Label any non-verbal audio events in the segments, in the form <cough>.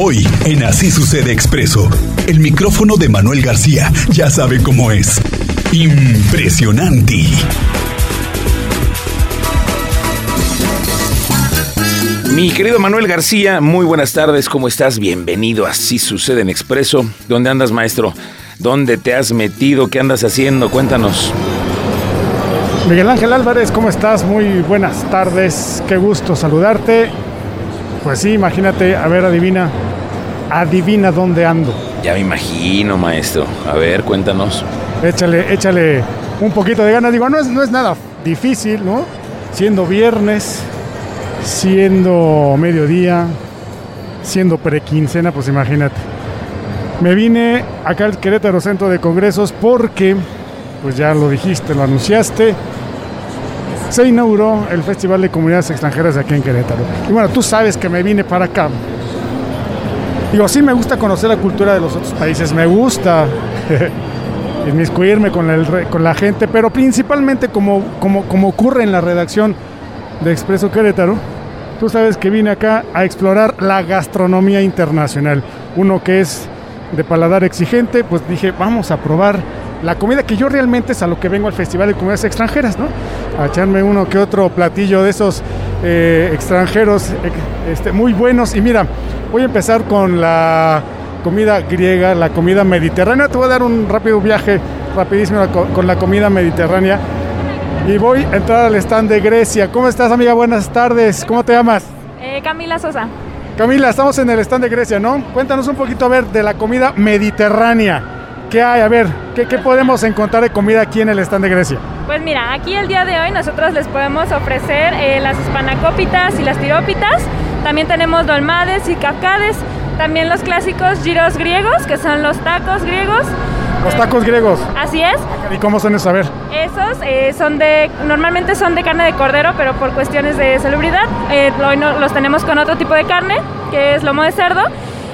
Hoy, en Así Sucede Expreso, el micrófono de Manuel García ya sabe cómo es. Impresionante. Mi querido Manuel García, muy buenas tardes, ¿cómo estás? Bienvenido a Así Sucede en Expreso. ¿Dónde andas, maestro? ¿Dónde te has metido? ¿Qué andas haciendo? Cuéntanos. Miguel Ángel Álvarez, ¿cómo estás? Muy buenas tardes, qué gusto saludarte. Pues sí, imagínate, a ver, adivina, adivina dónde ando. Ya me imagino, maestro. A ver, cuéntanos. Échale, échale un poquito de ganas. Digo, no es, no es nada difícil, ¿no? Siendo viernes, siendo mediodía, siendo prequincena, pues imagínate. Me vine acá al Querétaro Centro de Congresos porque, pues ya lo dijiste, lo anunciaste, se inauguró el Festival de Comunidades Extranjeras aquí en Querétaro. Y bueno, tú sabes que me vine para acá. Digo, sí me gusta conocer la cultura de los otros países, me gusta <laughs> inmiscuirme con, el, con la gente, pero principalmente como, como, como ocurre en la redacción de Expreso Querétaro, tú sabes que vine acá a explorar la gastronomía internacional. Uno que es de paladar exigente, pues dije, vamos a probar la comida que yo realmente es a lo que vengo al Festival de Comunidades Extranjeras, ¿no? A echarme uno que otro platillo de esos eh, extranjeros este, muy buenos. Y mira, voy a empezar con la comida griega, la comida mediterránea. Te voy a dar un rápido viaje, rapidísimo, con la comida mediterránea. Y voy a entrar al stand de Grecia. ¿Cómo estás, amiga? Buenas tardes. ¿Cómo te llamas? Eh, Camila Sosa. Camila, estamos en el stand de Grecia, ¿no? Cuéntanos un poquito, a ver, de la comida mediterránea. ¿Qué hay? A ver, ¿qué, ¿qué, podemos encontrar de comida aquí en el stand de Grecia? Pues mira, aquí el día de hoy nosotros les podemos ofrecer eh, las espanacópitas y las tirópitas. También tenemos dolmades y kafkades. También los clásicos giros griegos, que son los tacos griegos. Los tacos griegos. Así es. ¿Y cómo son esos? A ver. Esos eh, son de, normalmente son de carne de cordero, pero por cuestiones de salubridad, eh, hoy no, los tenemos con otro tipo de carne, que es lomo de cerdo.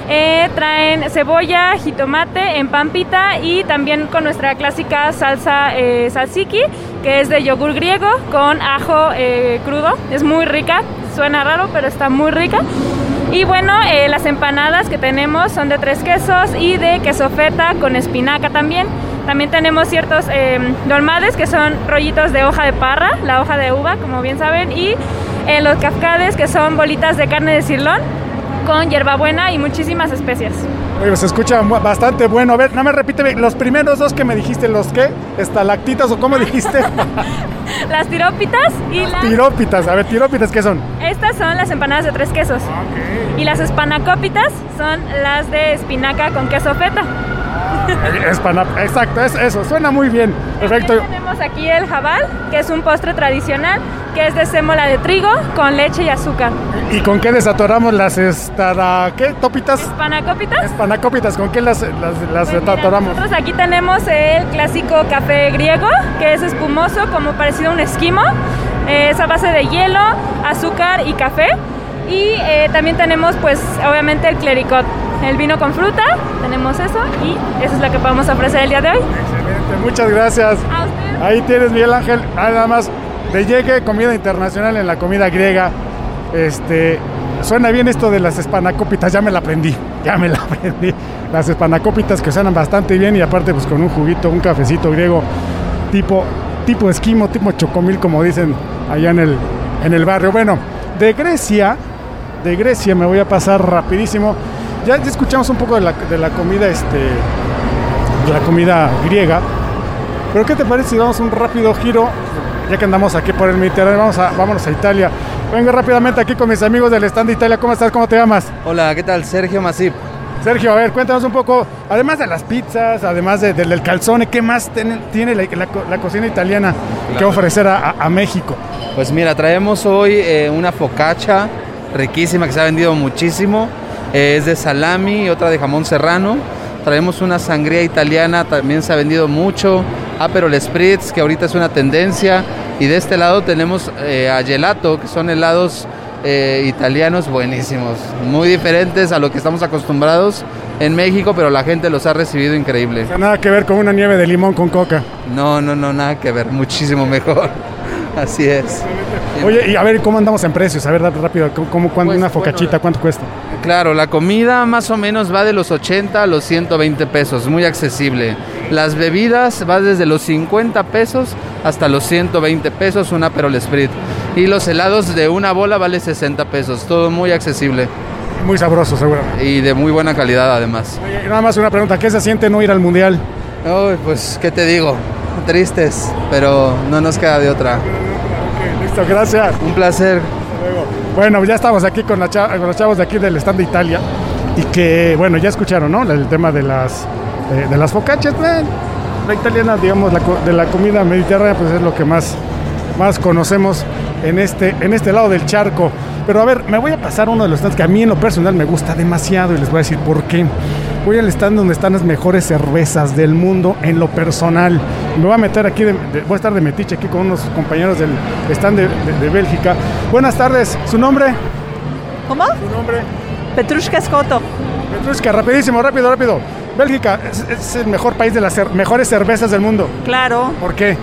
Eh, traen cebolla, jitomate en pampita y también con nuestra clásica salsa eh, salsiki, que es de yogur griego con ajo eh, crudo. Es muy rica, suena raro, pero está muy rica. Y bueno, eh, las empanadas que tenemos son de tres quesos y de queso feta con espinaca también. También tenemos ciertos eh, dolmades que son rollitos de hoja de parra, la hoja de uva, como bien saben, y eh, los kafkades que son bolitas de carne de cirlón con hierbabuena y muchísimas especias. Oye, se escucha bastante bueno. A ver, no me repite los primeros dos que me dijiste, ¿los qué? ¿Estalactitas o cómo dijiste? <laughs> las tirópitas y las... las... Tirópitas, a ver, tirópitas, ¿qué son? Estas son las empanadas de tres quesos. Okay. Y las espanacópitas son las de espinaca con queso feta. <laughs> Espana, exacto, es, eso, suena muy bien. Perfecto. Tenemos aquí el jabal, que es un postre tradicional, que es de sémola de trigo con leche y azúcar. ¿Y con qué desatoramos las estada, qué? ¿Topitas? ¿Espanacópitas? Espanacópitas, ¿con qué las, las, las pues desatoramos? Nosotros aquí tenemos el clásico café griego, que es espumoso, como parecido a un esquimo. Eh, es a base de hielo, azúcar y café. Y eh, también tenemos, pues, obviamente el clericot, el vino con fruta, tenemos eso y eso es lo que podemos ofrecer el día de hoy. Excelente, muchas gracias. A usted. Ahí tienes, Miguel Ángel, nada más de llegue comida internacional en la comida griega. Este, suena bien esto de las espanacópitas, ya me la aprendí, ya me la <laughs> aprendí. Las espanacópitas que suenan bastante bien y aparte pues con un juguito, un cafecito griego tipo, tipo esquimo, tipo chocomil como dicen allá en el, en el barrio. Bueno, de Grecia, de Grecia me voy a pasar rapidísimo. Ya, ya escuchamos un poco de la, de la comida, este, de la comida griega. Pero ¿qué te parece si damos un rápido giro? Ya que andamos aquí por el Mediterráneo, vamos a, vámonos a Italia. Vengo rápidamente aquí con mis amigos del stand de Italia. ¿Cómo estás? ¿Cómo te llamas? Hola, ¿qué tal? Sergio Masip. Sergio, a ver, cuéntanos un poco, además de las pizzas, además de, de, del calzone, ¿qué más ten, tiene la, la, la, cocina italiana claro. que ofrecer a, a, a, México? Pues mira, traemos hoy eh, una focaccia riquísima que se ha vendido muchísimo. Eh, es de salami y otra de jamón serrano. Traemos una sangría italiana, también se ha vendido mucho. Aperol Spritz, que ahorita es una tendencia. Y de este lado tenemos eh, a gelato, que son helados eh, italianos buenísimos, muy diferentes a lo que estamos acostumbrados en México, pero la gente los ha recibido increíble. O sea, nada que ver con una nieve de limón con coca. No, no, no, nada que ver, muchísimo mejor. <laughs> Así es. Oye, y a ver, ¿cómo andamos en precios? A ver, rápido, ¿cómo, cuánto, Pues, una bueno, focachita, cuánto cuesta? Claro, la comida más o menos va de los 80 a los 120 pesos, muy accesible. Las bebidas va desde los 50 pesos hasta los 120 pesos, una Perol Sprit. Y los helados de una bola vale 60 pesos, todo muy accesible Muy sabroso, seguro. y de muy buena calidad además. Oye, nada más una pregunta, ¿qué se siente no ir al Mundial? Uy, pues, ¿qué te digo? Tristes, pero no nos queda de otra. Listo, gracias. Un placer. Luego, Bueno, ya estamos aquí con, la cha- con los chavos de aquí del stand de Italia y que, bueno, ya escucharon, ¿no? El tema de las, eh, de las focaccias. eh, la italiana, digamos, la de la comida mediterránea, pues es lo que más, más conocemos en este, en este lado del charco. Pero a ver, me voy a pasar uno de los stands que a mí en lo personal me gusta demasiado y les voy a decir por qué. Voy al stand donde están las mejores cervezas del mundo en lo personal. Me voy a meter aquí, de- de- voy a estar de metiche aquí con unos compañeros del stand de, de- Bélgica. Buenas tardes, ¿su nombre? ¿Cómo? ¿Su nombre? Petrushka Scotto. Petrushka, rapidísimo, rápido, rápido. Bélgica es, es el mejor país de las cer- mejores cervezas del mundo. Claro, ¿Por qué?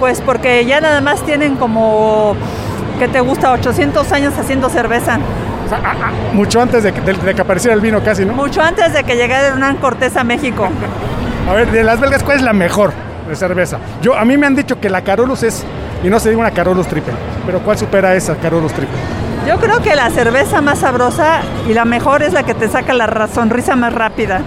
pues porque ya nada más tienen como, ¿qué te gusta? 800 años haciendo cerveza. O sea, ah, ah, mucho antes de que, de- de que apareciera el vino casi, ¿no? Mucho antes de que llegara Hernán Cortés a México. A ver, de las belgas, ¿cuál es la mejor de cerveza? Yo, a mí me han dicho que la Carolus es, y no se diga una Carolus triple, pero ¿cuál supera esa Carolus triple? Yo creo que la cerveza más sabrosa y la mejor es la que te saca la sonrisa más rápida.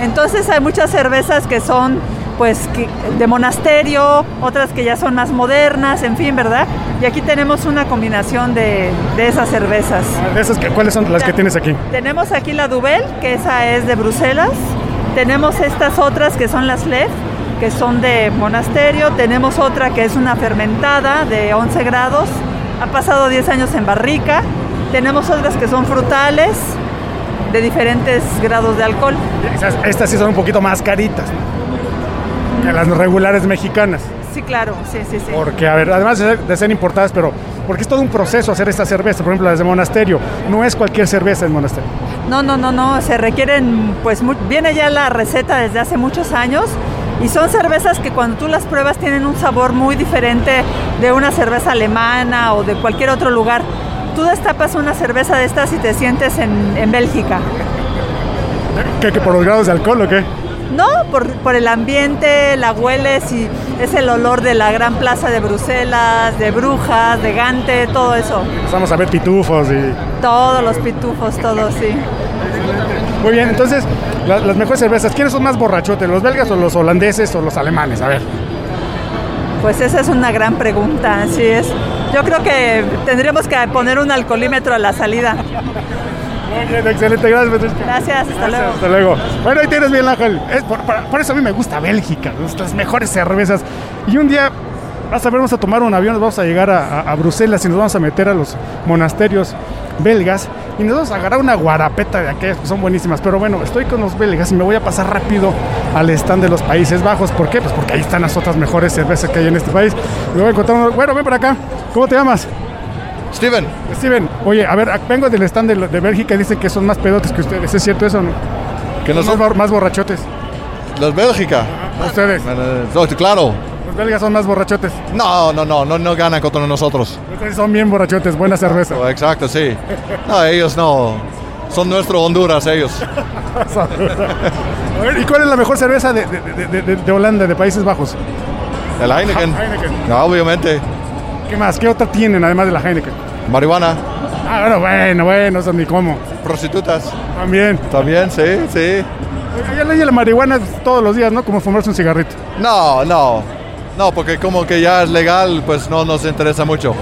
Entonces hay muchas cervezas que son pues que- de monasterio, otras que ya son más modernas, en fin, ¿verdad? Y aquí tenemos una combinación de, de esas cervezas. Esas, que- ¿Cuáles son las que tienes aquí? Tenemos aquí la Duvel, que esa es de Bruselas. Tenemos estas otras que son las Lef, que son de monasterio. Tenemos otra que es una fermentada de 11 grados. Ha pasado 10 años en barrica. Tenemos otras que son frutales de diferentes grados de alcohol. Esas- estas sí son un poquito más caritas ¿no? Que las regulares mexicanas. Sí, claro, sí, sí, sí. Porque, a ver, además de ser, importadas, pero porque es todo un proceso hacer esta cerveza. Por ejemplo, las de monasterio. No es cualquier cerveza en monasterio. No, no, no, no, se requieren, pues viene ya la receta desde hace muchos años y son cervezas que cuando tú las pruebas tienen un sabor muy diferente de una cerveza alemana o de cualquier otro lugar. Tú destapas una cerveza de estas y te sientes en, en Bélgica. ¿Qué, que por los grados de alcohol o qué? No, por, por el ambiente, la hueles y es el olor de la gran plaza de Bruselas, de Brujas, de Gante, todo eso. Empezamos a ver pitufos y... Todos los pitufos, todo, sí. Muy bien, entonces, la- las mejores cervezas, ¿quiénes son más borrachotes, los belgas o los holandeses o los alemanes? A ver. Pues esa es una gran pregunta, así es. Yo creo que tendríamos que poner un alcoholímetro a la salida. Muy bien, excelente, gracias. Petrushka. Gracias, hasta luego. Hasta luego. Bueno, ahí tienes bien, Ángel. Es por, por- por eso a mí me gusta Bélgica, nuestras mejores cervezas. Y un día, vas a ver, vamos a tomar un avión, nos vamos a llegar a, a- a Bruselas y nos vamos a meter a los monasterios belgas y nos vamos a agarrar una guarapeta de aquellas que son buenísimas. Pero bueno, estoy con los belgas y me voy a pasar rápido al stand de los Países Bajos. ¿Por qué? Pues porque ahí están las otras mejores cervezas que hay en este país. Me voy a encontrar uno- Bueno, ven para acá. ¿Cómo te llamas? Steven, Steven, oye, a ver, vengo del stand de, de Bélgica y dicen que son más pedotes que ustedes. ¿Es cierto eso o no? que no Son más, bor- más borrachotes. los Bélgica. Ustedes. No, claro. Los belgas son más borrachotes. No, no, no, no, no ganan contra nosotros. Ustedes son bien borrachotes, buena cerveza. Oh, Exacto, sí. No, ellos no. Son nuestro Honduras, ellos. <laughs> A ver, ¿y cuál es la mejor cerveza de, de- de- de- de Holanda, de Países Bajos? El Heineken. Heineken. No, obviamente. ¿Qué más? ¿Qué otra tienen además de la Heineken? Marihuana. Ah, bueno, bueno, bueno, eso ni cómo. Prostitutas. También. También, sí, sí. Ya leí la marihuana todos los días, ¿no? Como fumarse un cigarrito. No, no. No, porque como que ya es legal, pues no nos interesa mucho.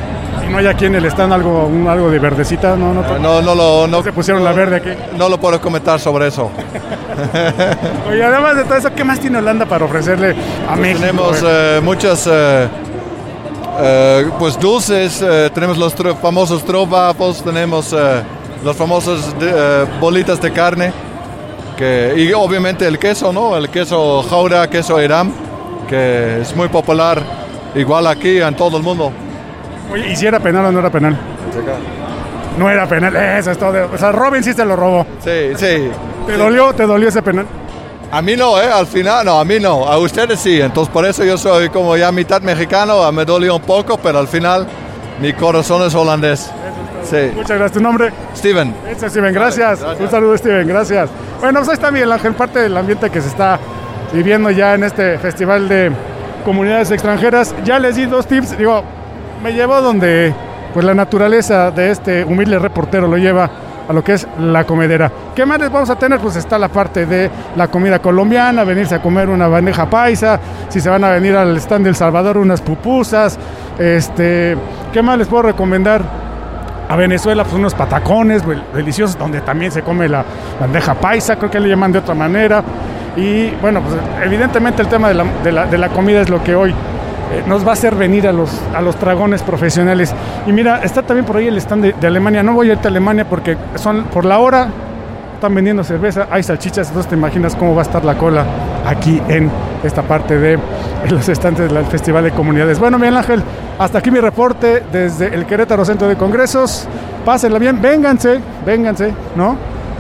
Y no hay aquí en el stand algo, un- algo de verdecita, ¿no? No, No, no lo. No, se pusieron la verde aquí. No lo puedo comentar sobre eso. <laughs> Oye, además de todo eso, ¿qué más tiene Holanda para ofrecerle a México? Tenemos eh, muchas eh, eh, pues dulces, eh, tenemos los tro- famosos trovapos, tenemos eh, los famosos de- bolitas de carne, que, y obviamente el queso, ¿no? El queso Jaura, queso Iram, que es muy popular, igual aquí en todo el mundo. Oye, ¿y si era penal o no era penal? No era penal, eso es todo. O sea, Robin sí se lo robó. Sí, sí. ¿Te dolió, te dolió ese penal? A mí no, ¿eh? Al final, no, a mí no. A ustedes sí. Entonces, por eso yo soy como ya mitad mexicano. Me dolió un poco, pero al final Mi corazón es holandés. Sí. Muchas gracias. ¿Tu nombre? Steven. Eso, Steven, gracias. Gracias. Un saludo, Steven, gracias. Bueno, pues ahí está Miguel Ángel, parte del ambiente que se está viviendo ya en este festival de comunidades extranjeras. Ya les di dos tips, digo, me llevó donde pues la naturaleza de este humilde reportero lo lleva a lo que es la comedera. ¿Qué más les vamos a tener? Pues está la parte de la comida colombiana, venirse a comer una bandeja paisa, si se van a venir al stand del Salvador, unas pupusas, este, ¿qué más les puedo recomendar? A Venezuela, pues unos patacones deliciosos, donde también se come la bandeja paisa, creo que le llaman de otra manera. Y bueno, pues evidentemente el tema de la, de la- de la comida es lo que hoy nos va a hacer venir a los, a los dragones profesionales. Y mira, está también por ahí el stand de, Alemania. No voy a irte a Alemania porque son por la hora, están vendiendo cerveza, hay salchichas, entonces te imaginas cómo va a estar la cola aquí en esta parte de los estantes del Festival de Comunidades. Bueno, Miguel Ángel, hasta aquí mi reporte desde el Querétaro Centro de Congresos. Pásenla bien, vénganse, vénganse, ¿no?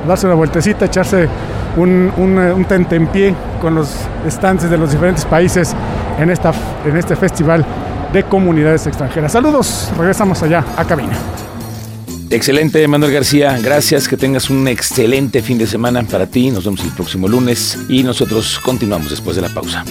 Darse una vueltecita, echarse un, un, eh, un tentempié con los estantes de los diferentes países en, esta, en este Festival de Comunidades Extranjeras. Saludos, regresamos allá a cabina. Excelente, Manuel García. Gracias. Que tengas un excelente fin de semana para ti. Nos vemos el próximo lunes y nosotros continuamos después de la pausa.